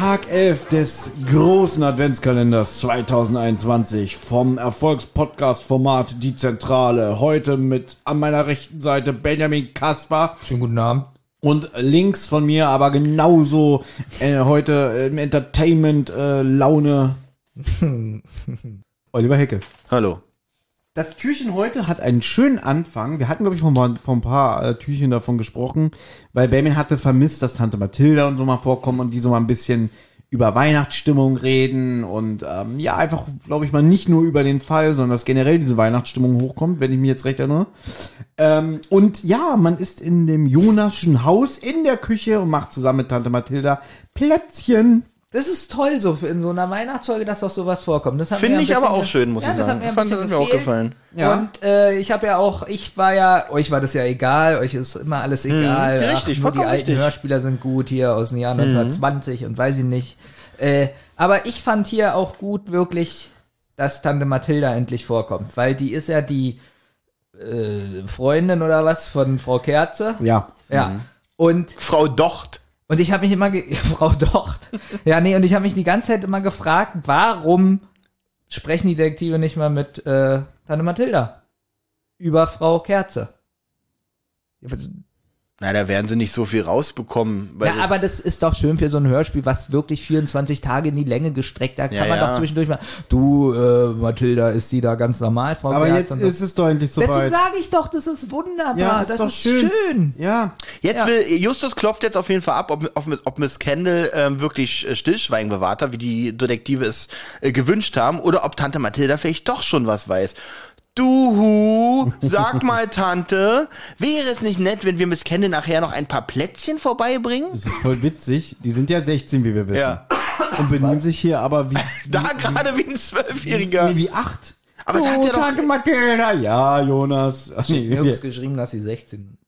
Tag 11 des großen Adventskalenders 2021 vom Erfolgspodcast-Format Die Zentrale. Heute mit an meiner rechten Seite Benjamin Kaspar Schönen guten Abend. und links von mir aber genauso äh, heute im Entertainment-Laune Oliver Hecke. Hallo. Das Türchen heute hat einen schönen Anfang. Wir hatten, glaube ich, vor, ein- paar äh, Türchen davon gesprochen, weil Benjamin hatte vermisst, dass Tante Mathilda und so mal vorkommen und die so mal ein bisschen über Weihnachtsstimmung reden und ähm, ja, einfach, glaube ich mal, nicht nur über den Fall, sondern dass generell diese Weihnachtsstimmung hochkommt, wenn ich mich jetzt recht erinnere. Ähm, und ja, man ist in dem Jonaschen Haus in der Küche und macht zusammen mit Tante Mathilda Plätzchen. Das ist toll, so für in so einer Weihnachtsfolge, dass doch sowas vorkommt. Das Finde ich aber auch schön, muss ja, ich das sagen. Hat mir ein Fand, bisschen hat mir auch gefallen. Ja. Und äh, ich habe ja auch, ich war ja, euch war das ja egal, euch ist immer alles egal. Mhm, Ach, richtig, nur die alten richtig. Hörspieler sind gut hier aus dem Jahr 1920 und weiß ich nicht. Äh, aber ich fand hier auch gut wirklich, dass Tante Mathilda endlich vorkommt, weil die ist ja die äh, Freundin oder was von Frau Kerze. Ja. Ja. Mhm. Und Frau Docht. Und ich habe mich immer, ge Frau Docht, ja nee, und ich habe mich die ganze Zeit immer gefragt, warum sprechen die Detektive nicht mal mit äh, Tante Mathilda über Frau Kerze? Na, da werden sie nicht so viel rausbekommen. Weil Ja, das- aber das ist doch schön für so ein Hörspiel, was wirklich 24 Tage in die Länge gestreckt. Da kann Ja, man ja. doch zwischendurch mal. Du, äh, Mathilda, ist sie da ganz normal, Frau Aber Kerze? jetzt ist es doch endlich Deswegen soweit. sage ich doch, das ist wunderbar. Ja, ist das doch ist schön. schön. Ja. Jetzt Ja. will, Justus klopft jetzt auf jeden Fall ab, ob, ob, ob Miss Kendall ähm, wirklich äh, Stillschweigen bewahrt hat, wie die Detektive es äh, gewünscht haben, oder ob Tante Mathilda vielleicht doch schon was weiß. Du, sag mal, Tante, wäre es nicht nett, wenn wir Miss Kendall nachher noch ein paar Plätzchen vorbeibringen? Das ist voll witzig. Die sind ja 16, wie wir wissen. Ja. Und benehmen sich hier aber wie, Da gerade wie ein Zwölfjähriger. wie, wie acht. Aber es hat ja doch- Danke. Ja, Jonas. Ach, nee, Nirgends geschrieben, dass sie 16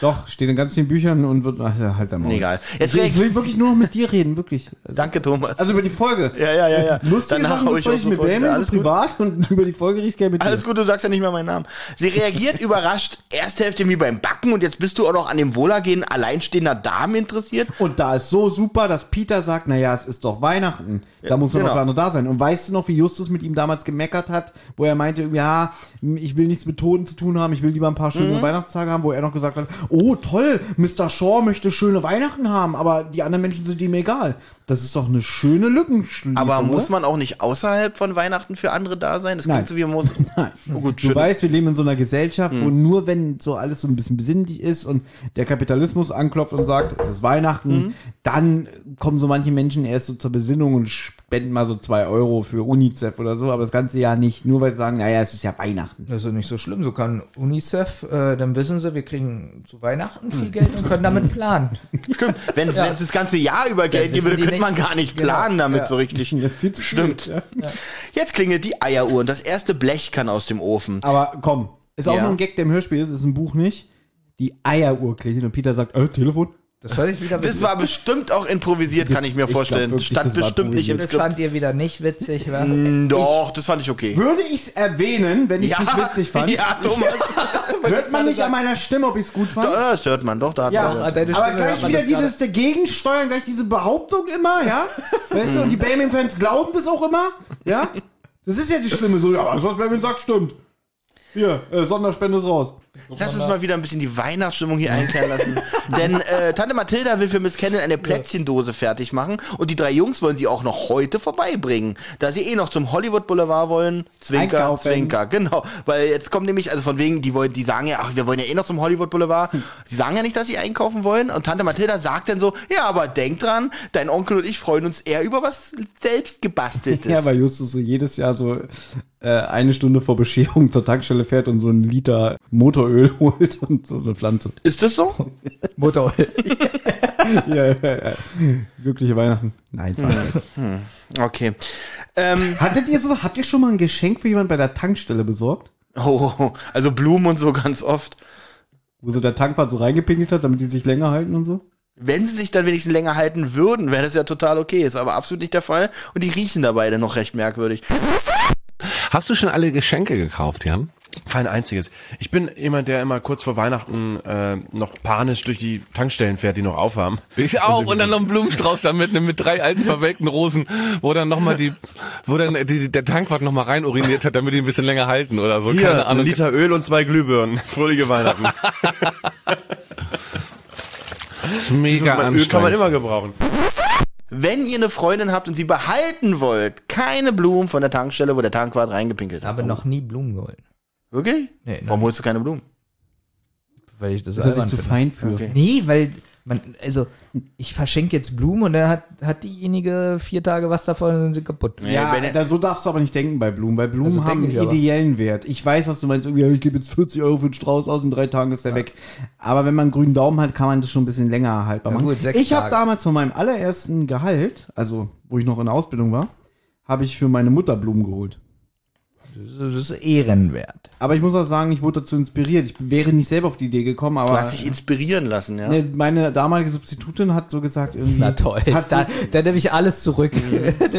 doch, steht in ganz vielen Büchern und wird, ach, ja, halt da mal. Egal. Jetzt Ich reagiert. will wirklich nur noch mit dir reden, wirklich. Also, Danke, Thomas. also über die Folge. Ja, ja, ja, ja. Lustige Danach Sachen ich auch ich mit Benjamin, Ja, so alles gut. privat und über die Folge ich gerne mit dir. Alles gut, du sagst ja nicht mehr meinen Namen. Sie reagiert überrascht, erste Hälfte wie beim Backen und jetzt bist du auch noch an dem Wohlergehen alleinstehender Damen interessiert. Und da ist so super, dass Peter sagt, naja, es ist doch Weihnachten. Da muss man genau. doch gerade da sein. Und weißt du noch, wie Justus mit ihm damals gemeckert hat, wo er meinte, ja, ich will nichts mit Toten zu tun haben, ich will lieber ein paar schöne Mhm. Weihnachtstage haben, wo er noch gesagt hat, oh toll, Mr. Shaw möchte schöne Weihnachten haben, aber die anderen Menschen sind ihm egal. Das ist doch eine schöne Lückenschließung. Aber muss man auch nicht außerhalb von Weihnachten für andere da sein? Das Nein. klingt so wie man muss. Nein. Oh gut, Du schön. weißt, wir leben in so einer Gesellschaft, wo Mhm. nur wenn so alles so ein bisschen besinnlich ist und der Kapitalismus anklopft und sagt, es ist Weihnachten, Mhm. dann kommen so manche Menschen erst so zur Besinnung und spenden mal so zwei Euro für UNICEF oder so, aber das ganze Jahr nicht, nur weil sie sagen, naja, es ist ja Weihnachten. Das ist ja nicht so schlimm. So kann UNICEF, äh, dann wissen sie, wir kriegen zu Weihnachten viel Geld und können damit planen. Stimmt. Wenn es das ganze Jahr über Geld Ja, geben würde, wissen die könnte man gar nicht Genau. planen damit Ja. so richtig. Das ist viel zu Stimmt. viel, ja. Jetzt klingelt die Eieruhr und das erste Blech kann aus dem Ofen. Aber komm, ist auch Ja. nur ein Gag, der im Hörspiel ist, ist ein Buch nicht. Die Eieruhr klingelt und Peter sagt, äh, Telefon? Das soll ich wieder Das war bestimmt auch improvisiert, Das- kann ich mir ich vorstellen. wirklich, Stand das bestimmt nicht im Das fand ihr wieder nicht witzig, wa? Mm, Doch, das fand ich okay. Würde ich es erwähnen, wenn ich es nicht witzig fand? Ja, Thomas. Hört man nicht an meiner Stimme, ob ich es gut fand? Doch, Das hört man doch, da hat Ja, man. Doch, deine aber Stimme hört gleich wieder das dieses dagegen steuern, gleich diese Behauptung immer, ja? Weißt du, und die Bayman-Fans glauben das auch immer, ja? Das ist ja die Schlimme, so, ja, was Bayman sagt, stimmt. Hier, äh, Sonderspende ist raus. Lass uns mal wieder ein bisschen die Weihnachtsstimmung hier einkehren lassen. Denn äh, Tante Mathilda will für Miss Kendall eine Plätzchendose fertig machen und die drei Jungs wollen sie auch noch heute vorbeibringen. Da sie eh noch zum Hollywood Boulevard wollen. Zwinker, Einkaufen. Zwinker, genau. Weil jetzt kommt nämlich, also von wegen, die wollen, die sagen ja, ach, wir wollen ja eh noch zum Hollywood Boulevard. Sie sagen ja nicht, dass sie einkaufen wollen. Und Tante Mathilda sagt dann so, ja, aber denk dran, dein Onkel und ich freuen uns eher über was selbst gebasteltes. Ja, weil Justus so jedes Jahr so eine Stunde vor Bescherung zur Tankstelle fährt und so einen Liter Motoröl holt und so eine Pflanze. Ist das so? Motoröl. ja, ja, ja. Glückliche Weihnachten. Nein, war nicht. Okay. Ähm, Hattet ihr so, habt ihr schon mal ein Geschenk für jemand bei der Tankstelle besorgt? oh, also Blumen und so ganz oft. Wo so der Tankwart so reingepinkelt hat, damit die sich länger halten und so? Wenn sie sich dann wenigstens länger halten würden, wäre das ja total okay. Ist aber absolut nicht der Fall. Und die riechen dabei dann noch recht merkwürdig. Hast du schon alle Geschenke gekauft, Jan? Kein einziges. Ich bin jemand, der immer kurz vor Weihnachten äh, noch panisch durch die Tankstellen fährt, die noch aufhaben. Ich auch. Und dann noch einen Blumenstrauß da mitnehmen mit drei alten verwelkten Rosen, wo dann nochmal die, wo dann die, der Tankwart nochmal rein uriniert hat, damit die ein bisschen länger halten oder so. Hier, Keine ein Ahnung. Liter Öl und zwei Glühbirnen. Fröhliche Weihnachten. Das ist mega Öl kann man immer gebrauchen. Wenn ihr eine Freundin habt und sie behalten wollt, keine Blumen von der Tankstelle, wo der Tankwart reingepinkelt Ich hat. habe noch nie Blumen geholt. Wirklich? Nee, nein. Warum holst du keine Blumen? Weil ich das Ist er sich albern zu finde. fein für. Okay. Nee, weil man, also ich verschenke jetzt Blumen und dann hat, hat diejenige vier Tage was davon und dann sind sie kaputt. Ja, da, so darfst du aber nicht denken bei Blumen, weil Blumen Also haben einen ich aber. ideellen Wert. Ich weiß, was du meinst. Irgendwie, ja, ich gebe jetzt 40 Euro für den Strauß aus, in drei Tagen ist der weg. Aber wenn man einen grünen Daumen hat, kann man das schon ein bisschen länger haltbar Ja, machen. gut, sechs ich habe damals von meinem allerersten Gehalt, also wo ich noch in der Ausbildung war, habe ich für meine Mutter Blumen geholt. Das ist, das ist ehrenwert. Aber ich muss auch sagen, ich wurde dazu inspiriert. Ich wäre nicht selber auf die Idee gekommen, Du aber hast dich inspirieren lassen, ja? ne, meine damalige Substitutin hat so gesagt, irgendwie. Na toll, Hat da, so, da nehme ich alles zurück.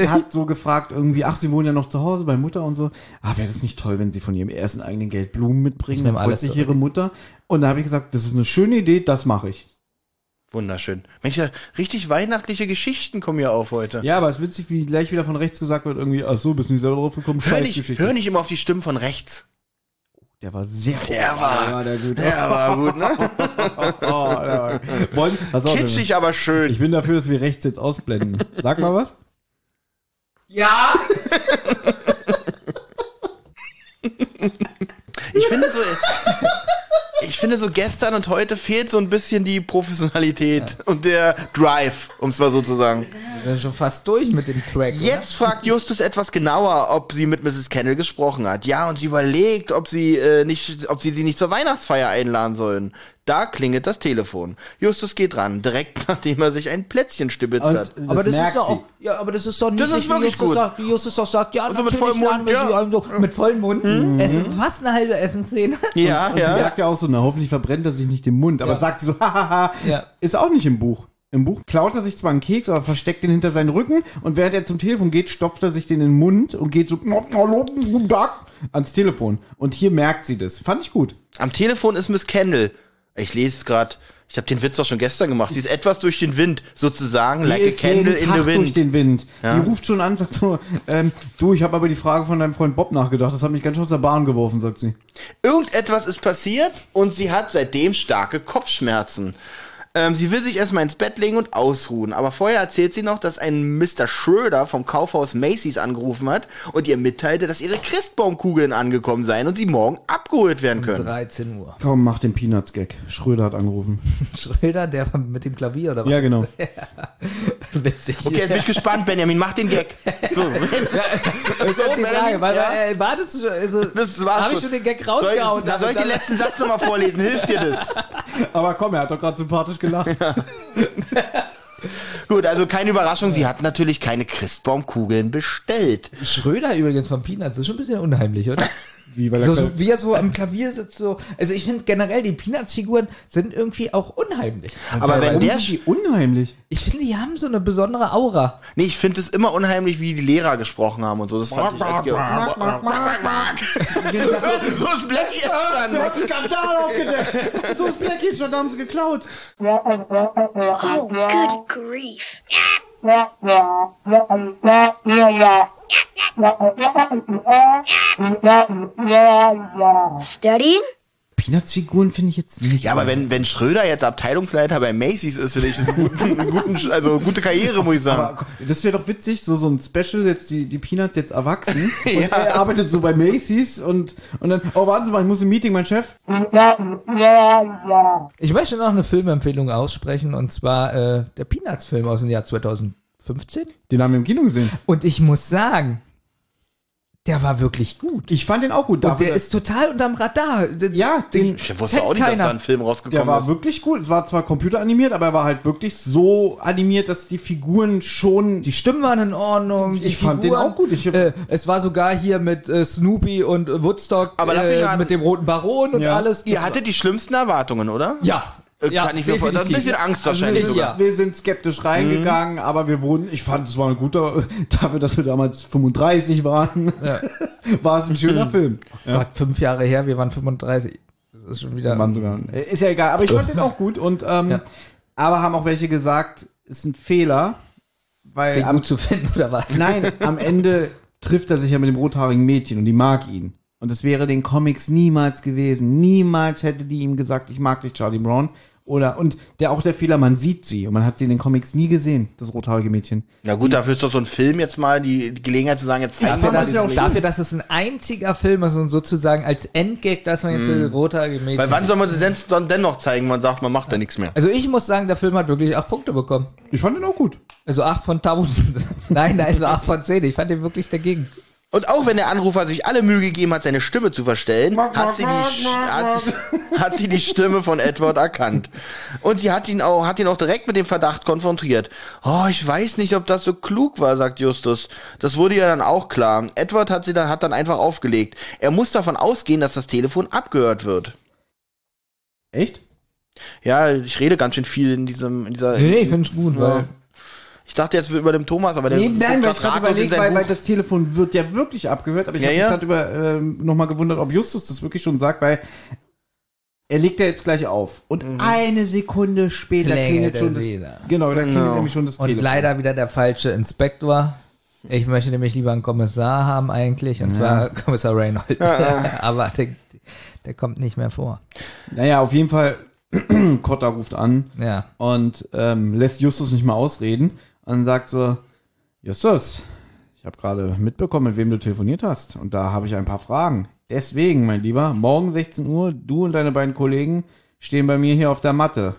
hat so gefragt irgendwie, ach, sie wohnen ja noch zu Hause bei Mutter und so. Ah, wäre das nicht toll, wenn sie von ihrem ersten eigenen Geld Blumen mitbringen? Ich Dann freut alles sich zurück. ihre Mutter. Und da habe ich gesagt, das ist eine schöne Idee, das mache ich. Wunderschön. Mensch, ja, richtig weihnachtliche Geschichten kommen hier auf heute. Ja, aber es ist witzig, wie gleich wieder von rechts gesagt wird, irgendwie, ach so, bist du nicht selber drauf gekommen? Hör nicht, hör nicht immer auf die Stimmen von rechts. Der war sehr Der war- ja, der gut. Der war gut, ne? Oh, Wollen, pass auf, Kitschig, aber schön. ich bin dafür, dass wir rechts jetzt ausblenden. Sag mal was. ja! Ich finde so, ich finde so gestern und heute fehlt so ein bisschen die Professionalität und der Drive, um es mal so zu sagen. Wir sind schon fast durch mit dem Track. Jetzt fragt Justus etwas genauer, ob sie mit Mrs. Kennel gesprochen hat. Ja, und sie überlegt, ob sie äh, nicht, ob sie sie nicht zur Weihnachtsfeier einladen sollen. Da klingelt das Telefon. Justus geht ran, direkt nachdem er sich ein Plätzchen stibitzt Und hat. aber das merkt ist doch sie. auch, ja, aber das ist doch nicht, Das ist wirklich Justus gut. sagt, wie Justus doch sagt, ja, Also mit natürlich vollem Mund, laden wir ja. sie so, mit vollem Mund, essen, fast eine halbe Essensszene. Ja, Und sie ja. sagt ja auch so, na, hoffentlich verbrennt er sich nicht den Mund. Aber Ja. sagt sie so, hahaha, Ja. ist auch nicht im Buch. Im Buch klaut er sich zwar einen Keks, aber versteckt den hinter seinen Rücken und während er zum Telefon geht, stopft er sich den in den Mund und geht so hallo, guten Tag ans Telefon. Und hier merkt sie das. Fand ich gut. Am Telefon ist Miss Kendall. Ich lese es gerade. Ich habe den Witz doch schon gestern gemacht. Sie ist etwas durch den Wind, sozusagen, like a candle in the durch wind. den Wind. Ja. Die ruft schon an, sagt so, ähm, du, ich habe aber die Frage von deinem Freund Bob nachgedacht. Das hat mich ganz schön aus der Bahn geworfen, sagt sie. Irgendetwas ist passiert und sie hat seitdem starke Kopfschmerzen. Ähm, sie will sich erstmal ins Bett legen und ausruhen, aber vorher erzählt sie noch, dass ein Mr. Schröder vom Kaufhaus Macy's angerufen hat und ihr mitteilte, dass ihre Christbaumkugeln angekommen seien und sie morgen abgeholt werden können. 13 Uhr. Komm, mach den Peanuts-Gag. Schröder hat angerufen. Schröder, der mit dem Klavier oder was? Ja, genau. Witzig. Okay, jetzt bin ich gespannt, Benjamin, mach den Gag. So, Das ist jetzt die Frage, weil, ja. wartet schon, also, das war's habe ich schon den Gag Soll rausgehauen. ich, da soll ich den letzten Satz nochmal vorlesen? Hilft dir das? Aber komm, er hat doch gerade sympathisch gelacht. Gut, also keine Überraschung, sie hat natürlich keine Christbaumkugeln bestellt. Schröder übrigens von Peanuts ist schon ein bisschen unheimlich, oder? Wie, weil er So, so, wie er so am Klavier sitzt, so. Also ich finde generell, die Peanuts-Figuren sind irgendwie auch unheimlich. Aber wenn Warum der, sind die unheimlich? Ich finde, die haben so eine besondere Aura. nee, ich finde es immer unheimlich, wie die Lehrer gesprochen haben und so. Das fand ich als So ist Blackie entstanden. Skandal aufgedeckt. So ist Blackie da haben sie geklaut. Oh, good grief. Studying? Peanuts-Figuren finde ich jetzt nicht. Ja, aber wenn, wenn Schröder jetzt Abteilungsleiter bei Macy's ist, finde ich das einen guten, einen guten, also gute Karriere, muss ich sagen. Aber das wäre doch witzig, so so ein Special, jetzt die, die Peanuts jetzt erwachsen und er arbeitet so bei Macy's und, und dann, oh warten Sie mal, ich muss im Meeting, mein Chef. Ich möchte noch eine Filmempfehlung aussprechen, und zwar äh, der Peanuts-Film aus dem Jahr 2015. Den haben wir im Kino gesehen. Und ich muss sagen, der war wirklich gut. Ich fand den auch gut. Und Dafür, der ist total unterm Radar. ja, den, Ich wusste auch nicht, dass keiner. da ein Film der rausgekommen war ist. wirklich gut. Es war zwar computeranimiert, aber er war halt wirklich so animiert, dass die Figuren schon, Die Stimmen waren in Ordnung. Ich fand den Figuren. auch gut. Ich äh, es war sogar hier mit äh, Snoopy und äh, Woodstock, Aber lass mich äh, mit dem roten Baron und Ja. alles. Ihr Das hattet die schlimmsten Erwartungen, oder? ja, Ja, kann ich mir vorstellen. Das ist ein bisschen. Angst Also wahrscheinlich wir, ich sogar. ja. wir sind skeptisch reingegangen, aber wir wurden, ich fand, es war ein guter, dafür, dass wir damals 35 waren, Ja. war es ein schöner Film. Gott, fünf Jahre her, wir waren 35. Das ist schon wieder. Sogar, ist ja egal, aber ich fand den auch gut und, ähm, Ja. aber haben auch welche gesagt, ist ein Fehler, weil den am, gut zu finden, oder was? nein, am Ende trifft er sich ja mit dem rothaarigen Mädchen und die mag ihn. Und das wäre den Comics niemals gewesen. Niemals hätte die ihm gesagt, ich mag dich, Charlie Brown. Oder, und der auch der Fehler, man sieht sie und man hat sie in den Comics nie gesehen, das rothaarige Mädchen. Na gut, dafür ist doch so ein Film jetzt mal die, Gelegenheit zu sagen, jetzt zeigen wir Dafür, mal dass, das auch dafür, dass es ein einziger Film ist und sozusagen als Endgag, dass man jetzt mm. rothaarige Mädchen. Weil wann soll man sie denn dann dennoch zeigen, man sagt, man macht da nichts mehr. also ich muss sagen, der Film hat wirklich acht Punkte bekommen. Ich fand den auch gut. Also acht von tausend. nein, nein, so acht von zehn. Ich fand den wirklich dagegen. Und auch wenn der Anrufer sich alle Mühe gegeben hat, seine Stimme zu verstellen, hat sie die, hat, hat sie die Stimme von Edward erkannt. Und sie hat ihn auch, hat ihn auch direkt mit dem Verdacht konfrontiert. Oh, ich weiß nicht, ob das so klug war, sagt Justus. Das wurde ja dann auch klar. Edward hat sie dann, hat dann einfach aufgelegt. Er muss davon ausgehen, dass das Telefon abgehört wird. Echt? Ja, ich rede ganz schön viel in diesem, in dieser. Nee, ich find's gut, Ja. weil. Ich dachte jetzt über dem Thomas, aber der Nee, nein, weil ich gerade überlegt, weil, weil das Telefon wird ja wirklich abgehört, aber ich Ja, habe ja. mich gerade über ähm, nochmal gewundert, ob Justus das wirklich schon sagt, weil er legt ja jetzt gleich auf. Und Mhm. eine Sekunde später Klingelt klingelt schon das, wieder. Genau, da klingelt Genau. nämlich schon das Und Telefon. leider wieder der falsche Inspektor. Ich möchte nämlich lieber einen Kommissar haben eigentlich, und zwar Kommissar Reynolds. Aber der, der kommt nicht mehr vor. Naja, auf jeden Fall, Cotta ruft an Ja. und ähm, lässt Justus nicht mal ausreden und sagt so, Justus, ich habe gerade mitbekommen, mit wem du telefoniert hast und da habe ich ein paar Fragen. Deswegen, mein Lieber, morgen 16 Uhr, du und deine beiden Kollegen stehen bei mir hier auf der Matte.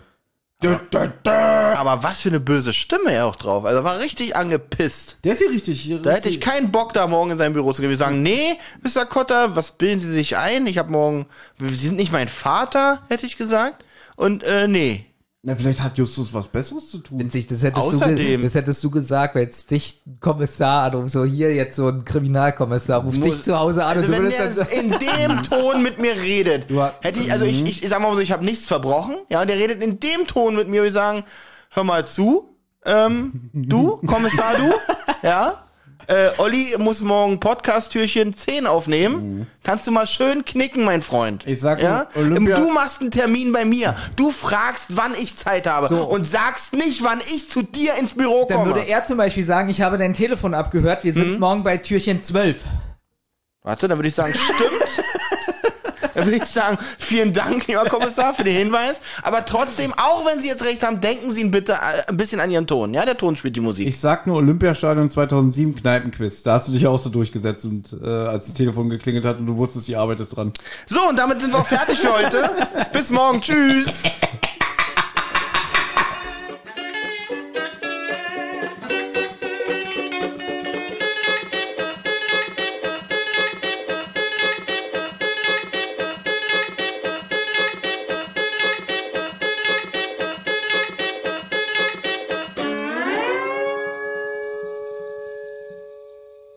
Aber was für eine böse Stimme er auch drauf. Also war richtig angepisst. Der ist hier richtig. Da hätte ich keinen Bock, da morgen in sein Büro zu gehen. Wir sagen, nee, Mr. Cotter, was bilden Sie sich ein? Ich habe morgen, Sie sind nicht mein Vater, hätte ich gesagt. Und äh, nee. Na, vielleicht hat Justus was Besseres zu tun. Witzig, das hättest, du, Außerdem- das hättest du gesagt, wenn jetzt dich ein Kommissar anruft, so hier jetzt so ein Kriminalkommissar, ruft dich zu Hause an Also und du wenn der dann so, in dem Ton mit mir redet, Du hätte ich, also ich, ich, ich sag mal so, ich habe nichts verbrochen, ja, und der redet in dem Ton mit mir, wir sagen, hör mal zu, ähm, du, Kommissar, du, ja, äh, Olli muss morgen Podcast-Türchen 10 aufnehmen. Kannst du mal schön knicken, mein Freund. Ich sag ja? Olympia- Du machst einen Termin bei mir. Du fragst, wann ich Zeit habe. So. Und sagst nicht, wann ich zu dir ins Büro dann komme. würde er zum Beispiel sagen, ich habe dein Telefon abgehört, wir Mhm. sind morgen bei Türchen 12. Warte, dann würde ich sagen, stimmt. dann würde ich sagen, vielen Dank, lieber Kommissar, für den Hinweis. Aber trotzdem, auch wenn Sie jetzt recht haben, denken Sie bitte äh, ein bisschen an Ihren Ton. Ja, der Ton spielt die Musik. Ich sag nur Olympiastadion 2007 Kneipenquiz. Da hast du dich auch so durchgesetzt und äh, als das Telefon geklingelt hat und du wusstest, die Arbeit ist dran. So, und damit sind wir auch fertig für heute. Bis morgen. Tschüss.